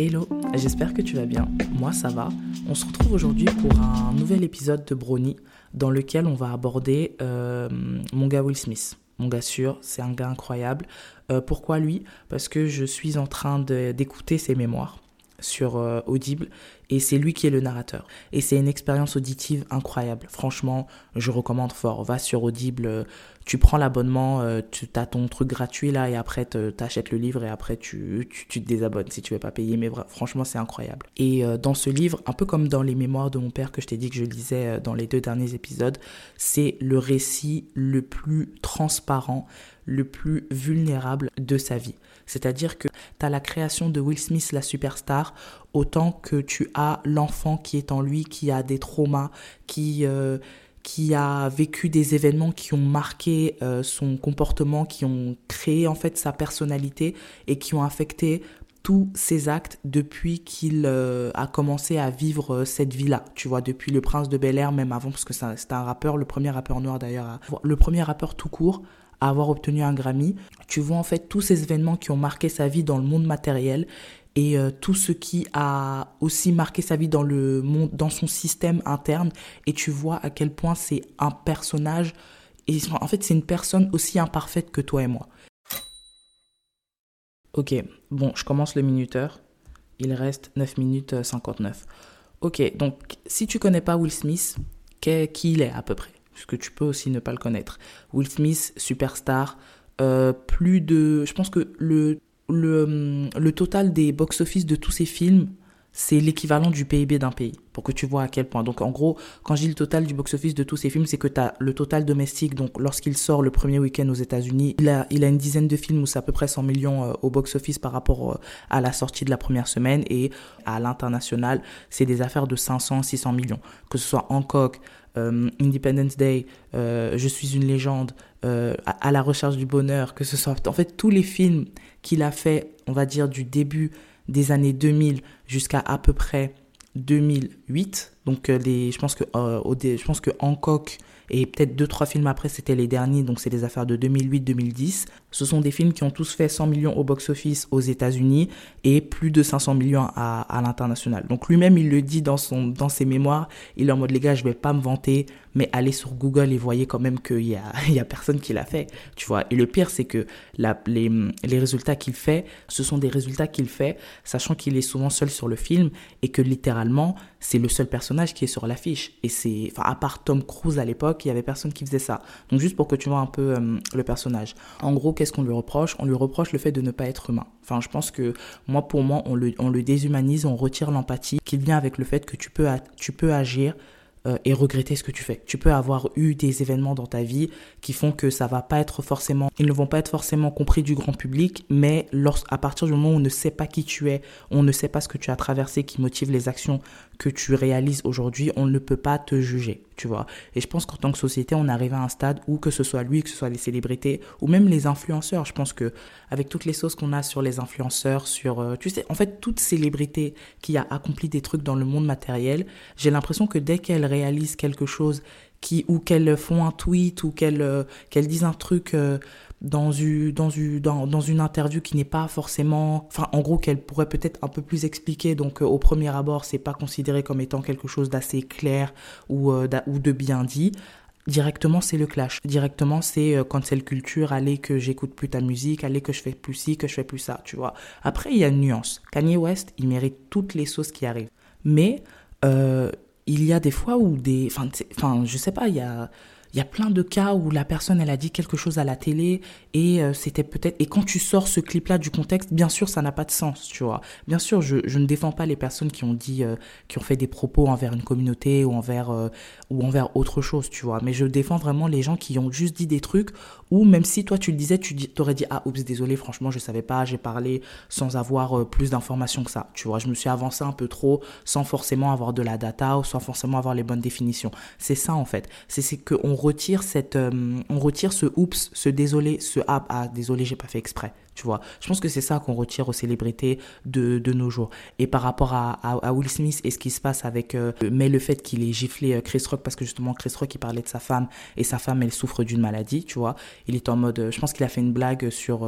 Hello, j'espère que tu vas bien. Moi ça va. On se retrouve aujourd'hui pour un nouvel épisode de Brony dans lequel on va aborder euh, mon gars Will Smith. Mon gars sûr, c'est un gars incroyable. Euh, pourquoi lui? Parce que je suis en train d'écouter ses mémoires sur euh, Audible et c'est lui qui est le narrateur. Et c'est une expérience auditive incroyable. Franchement, je recommande fort. Va sur Audible, euh, tu prends l'abonnement, euh, tu as ton truc gratuit là et après tu achètes le livre et après tu, tu, te désabonnes si tu veux pas payer. Mais franchement, c'est incroyable. Et dans ce livre, un peu comme dans les mémoires de mon père que je t'ai dit que je lisais dans les deux derniers épisodes, c'est le récit le plus transparent, le plus vulnérable de sa vie. C'est-à-dire que tu as la création de Will Smith, la superstar, autant que tu as l'enfant qui est en lui, qui a des traumas, qui... Euh, qui a vécu des événements qui ont marqué euh, son comportement, qui ont créé en fait sa personnalité et qui ont affecté tous ses actes depuis qu'il euh, a commencé à vivre cette vie-là. Tu vois, depuis le prince de Bel Air, même avant, parce que c'est un rappeur, le premier rappeur noir d'ailleurs, le premier rappeur tout court avoir obtenu un Grammy. Tu vois en fait tous ces événements qui ont marqué sa vie dans le monde matériel et euh, tout ce qui a aussi marqué sa vie dans le monde, dans son système interne. Et tu vois à quel point c'est un personnage. En fait, c'est une personne aussi imparfaite que toi et moi. Ok, bon, je commence le minuteur. Il reste 9 minutes 59. Ok, donc si tu connais pas Will Smith, qui il est à peu près? Puisque tu peux aussi ne pas le connaître. Will Smith, superstar, euh, plus de... Je pense que le, le, hum, le total des box-office de tous ces films, c'est l'équivalent du PIB d'un pays, pour que tu vois à quel point. Donc en gros, quand je dis le total du box-office de tous ces films, c'est que tu as le total domestique, donc lorsqu'il sort le premier week-end aux États-Unis, il a, il a une dizaine de films où c'est à peu près 100 millions euh, au box-office par rapport euh, à la sortie de la première semaine, et à l'international, c'est des affaires de 500, 600 millions. Que ce soit Hancock, euh, Independence Day, Je suis une légende, à, la recherche du bonheur, que ce soit en fait tous les films qu'il a fait, on va dire du début des années 2000 jusqu'à à peu près 2008. Donc euh, les, je pense que euh, je pense que Hancock et peut-être deux trois films après c'était les derniers. Donc c'est des affaires de 2008-2010. Ce sont des films qui ont tous fait 100 millions au box-office aux États-Unis et plus de 500 millions à, à l'international. Donc lui-même, il le dit dans, son, dans ses mémoires. Il est en mode, les gars, je vais pas me vanter, mais allez sur Google et voyez quand même qu'il y a, il y a personne qui l'a fait. Tu vois. Et le pire, c'est que les, les résultats qu'il fait, ce sont des résultats qu'il fait, sachant qu'il est souvent seul sur le film et que littéralement, c'est le seul personnage qui est sur l'affiche. Et c'est, enfin, à part Tom Cruise à l'époque, il y avait personne qui faisait ça. Donc juste pour que tu vois un peu euh, le personnage. En gros, qu'est-ce qu'on lui reproche? On lui reproche le fait de ne pas être humain. Enfin, je pense que moi, pour moi, on le, on le déshumanise, on retire l'empathie qui vient avec le fait que tu peux, tu peux agir euh, et regretter ce que tu fais. Tu peux avoir eu des événements dans ta vie qui font que ça va pas être forcément, ils ne vont pas être forcément compris du grand public, mais à partir du moment où on ne sait pas qui tu es, on ne sait pas ce que tu as traversé qui motive les actions que tu réalises aujourd'hui, on ne peut pas te juger, tu vois. Et je pense qu'en tant que société, on arrive à un stade où que ce soit lui, que ce soit les célébrités ou même les influenceurs, je pense que avec toutes les sauces qu'on a sur les influenceurs, sur, euh, tu sais, en fait, toute célébrité qui a accompli des trucs dans le monde matériel, j'ai l'impression que dès qu'elle réalise quelque chose qui ou qu'elles font un tweet ou qu'elles euh, qu'elles disent un truc euh, dans une, dans une, dans, dans une interview qui n'est pas forcément, enfin, en gros, qu'elle pourrait peut-être un peu plus expliquer. Donc, euh, au premier abord, c'est pas considéré comme étant quelque chose d'assez clair ou, euh, de bien dit. Directement, c'est le clash. Directement, c'est euh, quand c'est le culture, allez que j'écoute plus ta musique, allez que je fais plus ci, que je fais plus ça, tu vois. Après, il y a une nuance. Kanye West, il mérite toutes les sauces qui arrivent. Mais, il y a des fois où des, enfin, enfin, je sais pas, il y a, il y a plein de cas où la personne, elle a dit quelque chose à la télé et euh, c'était peut-être... Et quand tu sors ce clip-là du contexte, bien sûr, ça n'a pas de sens, tu vois. Bien sûr, je, ne défends pas les personnes qui ont dit, euh, qui ont fait des propos envers une communauté ou envers, euh, ou envers autre chose, tu vois. Mais je défends vraiment les gens qui ont juste dit des trucs où même si toi tu le disais, tu t'aurais dit, ah, oups, désolé, franchement, je savais pas, j'ai parlé sans avoir plus d'informations que ça, tu vois. Je me suis avancé un peu trop sans forcément avoir de la data ou sans forcément avoir les bonnes définitions. C'est ça, en fait. C'est qu'on retire cette, euh, on retire ce oups, ce désolé, ce ah, ah désolé, j'ai pas fait exprès. Tu vois, je pense que c'est ça qu'on retire aux célébrités de, de nos jours. Et par rapport à, à, Will Smith et ce qui se passe avec, euh, mais le fait qu'il ait giflé euh, Chris Rock parce que justement Chris Rock il parlait de sa femme et sa femme elle souffre d'une maladie, tu vois. Il est en mode, je pense qu'il a fait une blague sur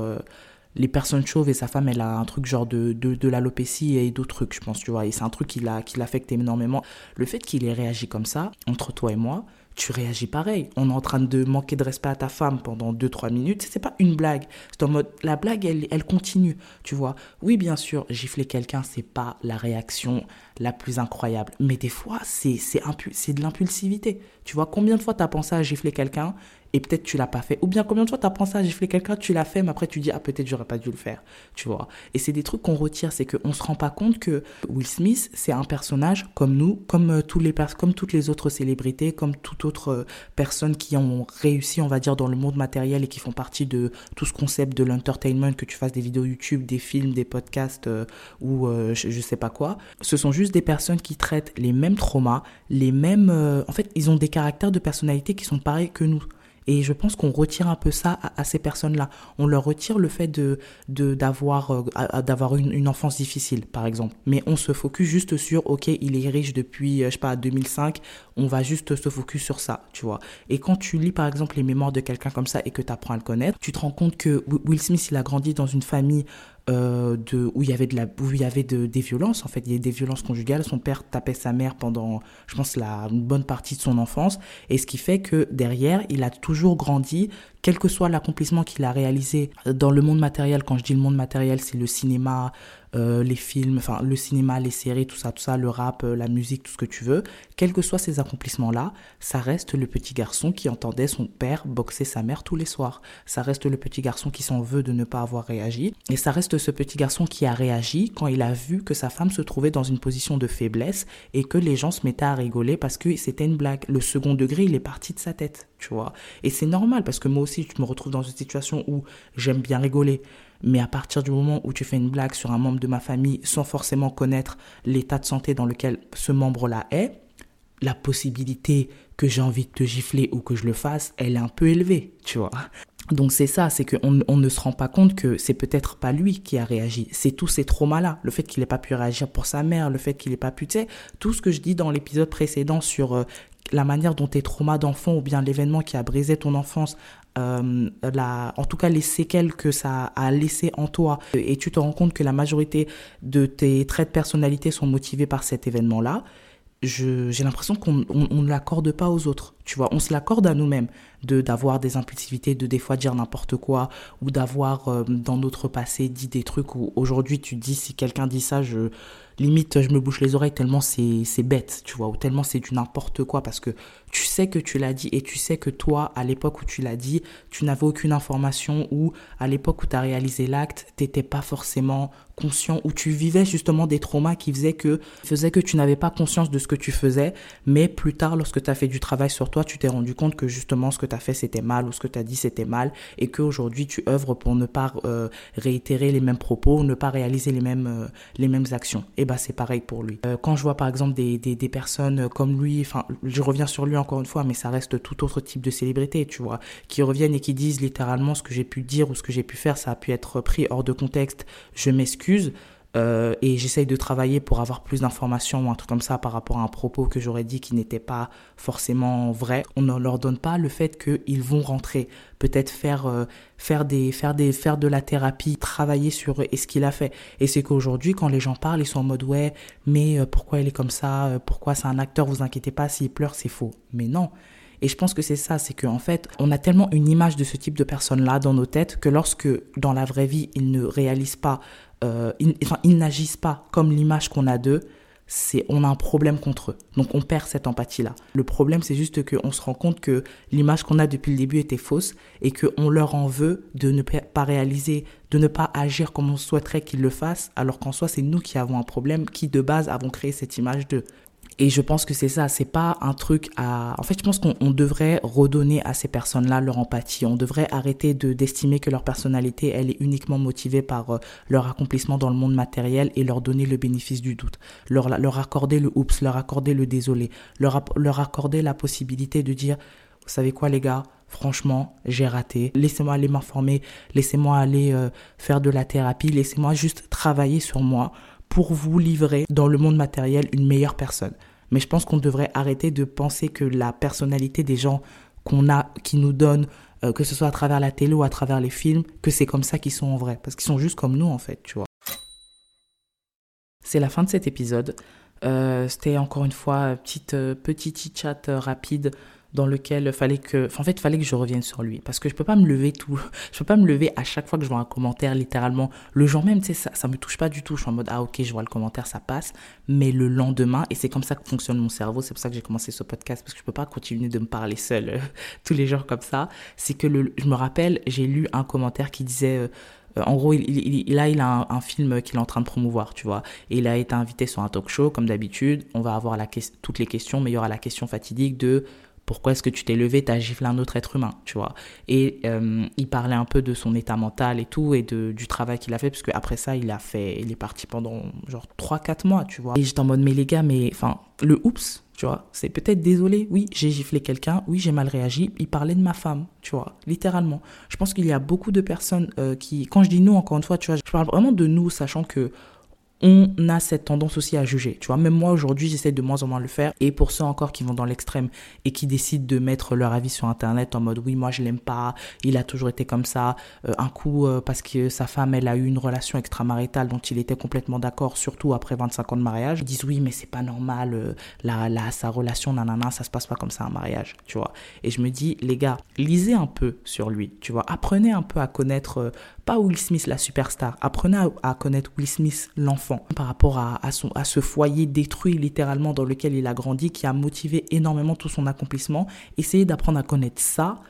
les personnes chauves et sa femme, elle a un truc genre de, de, de l'alopécie et d'autres trucs, je pense, tu vois. Et c'est un truc qui l'affecte énormément. Le fait qu'il ait réagi comme ça, entre toi et moi, tu réagis pareil. On est en train de manquer de respect à ta femme pendant 2-3 minutes. C'est pas une blague. C'est en mode, la blague, elle, elle continue, tu vois. Oui, bien sûr, gifler quelqu'un, c'est pas la réaction la plus incroyable. Mais des fois, c'est, de l'impulsivité. Tu vois, combien de fois tu as pensé à gifler quelqu'un et peut-être tu l'as pas fait. Ou bien combien de fois tu as pensé à gifler quelqu'un, tu l'as fait, mais après tu dis, ah peut-être j'aurais pas dû le faire, tu vois. Et c'est des trucs qu'on retire, c'est qu'on se rend pas compte que Will Smith, c'est un personnage comme nous, comme, euh, tous les, comme toutes les autres célébrités, comme toute autre euh, personne qui ont réussi, on va dire, dans le monde matériel et qui font partie de tout ce concept de l'entertainment, que tu fasses des vidéos YouTube, des films, des podcasts euh, ou je, sais pas quoi. Ce sont juste des personnes qui traitent les mêmes traumas, les mêmes... en fait, ils ont des caractères de personnalité qui sont pareils que nous. Et je pense qu'on retire un peu ça à, ces personnes-là. On leur retire le fait d'avoir euh, d'avoir une, une, enfance difficile, par exemple. Mais on se focus juste sur, ok, il est riche depuis, euh, je sais pas, 2005. On va juste se focus sur ça, tu vois. Et quand tu lis, par exemple, les mémoires de quelqu'un comme ça et que tu apprends à le connaître, tu te rends compte que Will Smith, il a grandi dans une famille euh, de, où il y avait, de la, où il y avait de, des violences. En fait, il y a des violences conjugales. Son père tapait sa mère pendant, je pense, la, une bonne partie de son enfance. Et ce qui fait que derrière, il a toujours grandi, quel que soit l'accomplissement qu'il a réalisé dans le monde matériel. Quand je dis le monde matériel, c'est le cinéma, euh, les films, enfin le cinéma, les séries, tout ça, tout ça, le rap, euh, la musique, tout ce que tu veux, quels que soient ces accomplissements-là, ça reste le petit garçon qui entendait son père boxer sa mère tous les soirs. Ça reste le petit garçon qui s'en veut de ne pas avoir réagi. Et ça reste ce petit garçon qui a réagi quand il a vu que sa femme se trouvait dans une position de faiblesse et que les gens se mettaient à rigoler parce que c'était une blague. Le second degré, il est parti de sa tête, tu vois. Et c'est normal parce que moi aussi, je me retrouve dans une situation où j'aime bien rigoler. Mais à partir du moment où tu fais une blague sur un membre de ma famille sans forcément connaître l'état de santé dans lequel ce membre-là est, la possibilité que j'ai envie de te gifler ou que je le fasse, elle est un peu élevée, tu vois. Donc c'est ça, c'est qu'on on ne se rend pas compte que c'est peut-être pas lui qui a réagi, c'est tous ces traumas-là, le fait qu'il n'ait pas pu réagir pour sa mère, le fait qu'il n'ait pas pu, tu sais, tout ce que je dis dans l'épisode précédent sur euh, la manière dont tes traumas d'enfant ou bien l'événement qui a brisé ton enfance euh, la, en tout cas les séquelles que ça a laissé en toi et tu te rends compte que la majorité de tes traits de personnalité sont motivés par cet événement-là, j'ai l'impression qu'on on, ne l'accorde pas aux autres. Tu vois, on se l'accorde à nous-mêmes de d'avoir des impulsivités, de des fois dire n'importe quoi ou d'avoir euh, dans notre passé dit des trucs où aujourd'hui tu dis si quelqu'un dit ça, je limite je me bouche les oreilles tellement c'est c'est bête, tu vois, ou tellement c'est du n'importe quoi parce que tu que tu l'as dit et tu sais que toi à l'époque où tu l'as dit, tu n'avais aucune information ou à l'époque où tu as réalisé l'acte, t'étais pas forcément conscient ou tu vivais justement des traumas qui faisaient que faisaient que tu n'avais pas conscience de ce que tu faisais, mais plus tard lorsque tu as fait du travail sur toi, tu t'es rendu compte que justement ce que tu as fait c'était mal ou ce que tu as dit c'était mal et qu'aujourd'hui tu œuvres pour ne pas euh, réitérer les mêmes propos, ne pas réaliser les mêmes, euh, les mêmes actions. Et bah c'est pareil pour lui. Euh, quand je vois par exemple des, des, des personnes comme lui, enfin je reviens sur lui encore une mais ça reste tout autre type de célébrité, tu vois, qui reviennent et qui disent littéralement ce que j'ai pu dire ou ce que j'ai pu faire, ça a pu être pris hors de contexte, je m'excuse. Euh, et j'essaye de travailler pour avoir plus d'informations ou un truc comme ça par rapport à un propos que j'aurais dit qui n'était pas forcément vrai. On ne leur donne pas le fait qu'ils vont rentrer, peut-être faire euh, faire des faire des faire de la thérapie, travailler sur ce qu'il a fait. Et c'est qu'aujourd'hui quand les gens parlent, ils sont en mode ouais, mais euh, pourquoi il est comme ça? Pourquoi c'est un acteur? Vous inquiétez pas, s'il pleure, c'est faux. Mais non. Et je pense que c'est ça, c'est qu'en fait, on a tellement une image de ce type de personne-là dans nos têtes que lorsque, dans la vraie vie, ils ne réalisent pas euh, ils, n'agissent pas comme l'image qu'on a d'eux, c'est on a un problème contre eux. Donc on perd cette empathie-là. Le problème, c'est juste qu'on se rend compte que l'image qu'on a depuis le début était fausse et qu'on leur en veut de ne pas réaliser, de ne pas agir comme on souhaiterait qu'ils le fassent, alors qu'en soi, c'est nous qui avons un problème, qui de base avons créé cette image d'eux. Et je pense que c'est ça, c'est pas un truc à... En fait, je pense qu'on devrait redonner à ces personnes-là leur empathie. On devrait arrêter de d'estimer que leur personnalité, elle est uniquement motivée par euh, leur accomplissement dans le monde matériel et leur donner le bénéfice du doute. Leur, leur accorder le oups, leur accorder le désolé, leur, leur accorder la possibilité de dire, vous savez quoi les gars, franchement, j'ai raté. Laissez-moi aller m'informer, laissez-moi aller euh, faire de la thérapie, laissez-moi juste travailler sur moi pour vous livrer dans le monde matériel une meilleure personne. Mais je pense qu'on devrait arrêter de penser que la personnalité des gens qu'on a, qui nous donnent euh, que ce soit à travers la télé ou à travers les films, que c'est comme ça qu'ils sont en vrai. Parce qu'ils sont juste comme nous, en fait, tu vois. C'est la fin de cet épisode. Euh, c'était encore une fois petite euh, petit chat rapide dans lequel fallait que, en fait, fallait que je revienne sur lui parce que je peux pas me lever tout, je peux pas me lever à chaque fois que je vois un commentaire littéralement le jour même, tu sais, ça, ça me touche pas du tout. Je suis en mode ah ok, je vois le commentaire, ça passe, mais le lendemain et c'est comme ça que fonctionne mon cerveau. C'est pour ça que j'ai commencé ce podcast parce que je peux pas continuer de me parler seul euh, tous les jours comme ça. C'est que le, je me rappelle, j'ai lu un commentaire qui disait euh, en gros, il, là, il a un, film qu'il est en train de promouvoir, tu vois. Et il a été invité sur un talk show, comme d'habitude. On va avoir toutes les questions, mais il y aura la question fatidique de pourquoi est-ce que tu t'es levé, t'as giflé un autre être humain, tu vois. Et euh, il parlait un peu de son état mental et tout, et de, du travail qu'il a fait, parce qu'après ça, il a fait, il est parti pendant genre 3-4 mois, tu vois. Et j'étais en mode, mais les gars, mais enfin, le oups, tu vois, c'est peut-être désolé, oui, j'ai giflé quelqu'un, oui, j'ai mal réagi, il parlait de ma femme, tu vois, littéralement. Je pense qu'il y a beaucoup de personnes euh, qui, quand je dis nous, encore une fois, tu vois, je parle vraiment de nous, sachant que on a cette tendance aussi à juger. Tu vois, même moi aujourd'hui, j'essaie de moins en moins le faire. Et pour ceux encore qui vont dans l'extrême et qui décident de mettre leur avis sur Internet en mode oui, moi je l'aime pas, il a toujours été comme ça. Euh, un coup euh, parce que sa femme, elle a eu une relation extramaritale dont il était complètement d'accord, surtout après 25 ans de mariage. Ils disent oui, mais c'est pas normal, euh, la, sa relation, nanana, ça se passe pas comme ça un mariage, tu vois. Et je me dis, les gars, lisez un peu sur lui, tu vois. Apprenez un peu à connaître Will Smith la superstar, apprenez à, connaître Will Smith l'enfant par rapport à, à ce foyer détruit littéralement dans lequel il a grandi, qui a motivé énormément tout son accomplissement. Essayez d'apprendre à connaître ça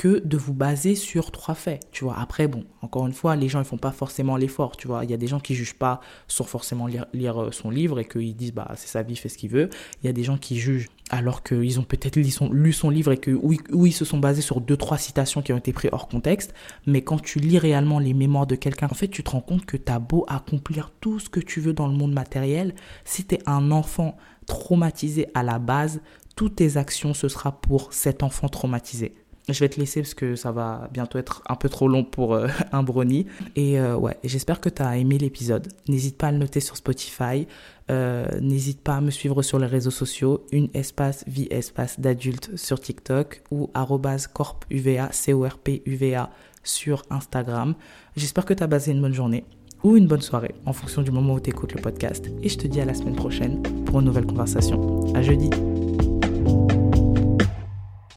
que de vous baser sur trois faits, tu vois. Après, bon, encore une fois, les gens, ils font pas forcément l'effort, tu vois. Il y a des gens qui jugent pas sans forcément lire, euh, son livre et qu'ils disent, bah, c'est sa vie, fait ce qu'il veut. Il y a des gens qui jugent alors qu'ils ont peut-être lu son, lu son livre et que oui, ils se sont basés sur deux, trois citations qui ont été prises hors contexte. Mais quand tu lis réellement les mémoires de quelqu'un, en fait, tu te rends compte que tu as beau accomplir tout ce que tu veux dans le monde matériel, si tu es un enfant traumatisé à la base, toutes tes actions, ce sera pour cet enfant traumatisé. Je vais te laisser parce que ça va bientôt être un peu trop long pour euh, un brownie. Et euh, ouais, j'espère que tu as aimé l'épisode. N'hésite pas à le noter sur Spotify. Euh, n'hésite pas à me suivre sur les réseaux sociaux, une espace vie espace d'adulte sur TikTok ou corpuva, C-O-R-P-U-V-A sur Instagram. J'espère que tu as passé une bonne journée ou une bonne soirée en fonction du moment où tu écoutes le podcast. Et je te dis à la semaine prochaine pour une nouvelle conversation. À jeudi.